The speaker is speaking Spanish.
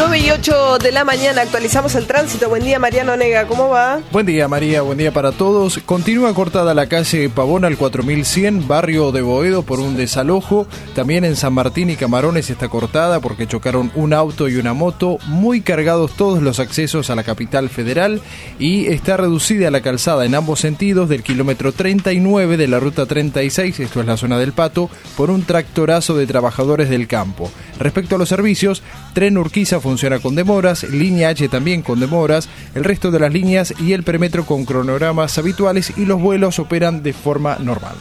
9 y 8 de la mañana actualizamos el tránsito. Buen día, Mariano Nega, ¿cómo va? Buen día, María, buen día para todos. Continúa cortada la calle Pavón al 4100, barrio de Boedo, por un desalojo. También en San Martín y Camarones está cortada porque chocaron un auto y una moto. Muy cargados todos los accesos a la capital federal y está reducida la calzada en ambos sentidos del kilómetro 39 de la ruta 36, esto es la zona del Pato, por un tractorazo de trabajadores del campo. Respecto a los servicios, Tren Urquiza funciona con demoras, línea H también con demoras, el resto de las líneas y el premetro con cronogramas habituales y los vuelos operan de forma normal.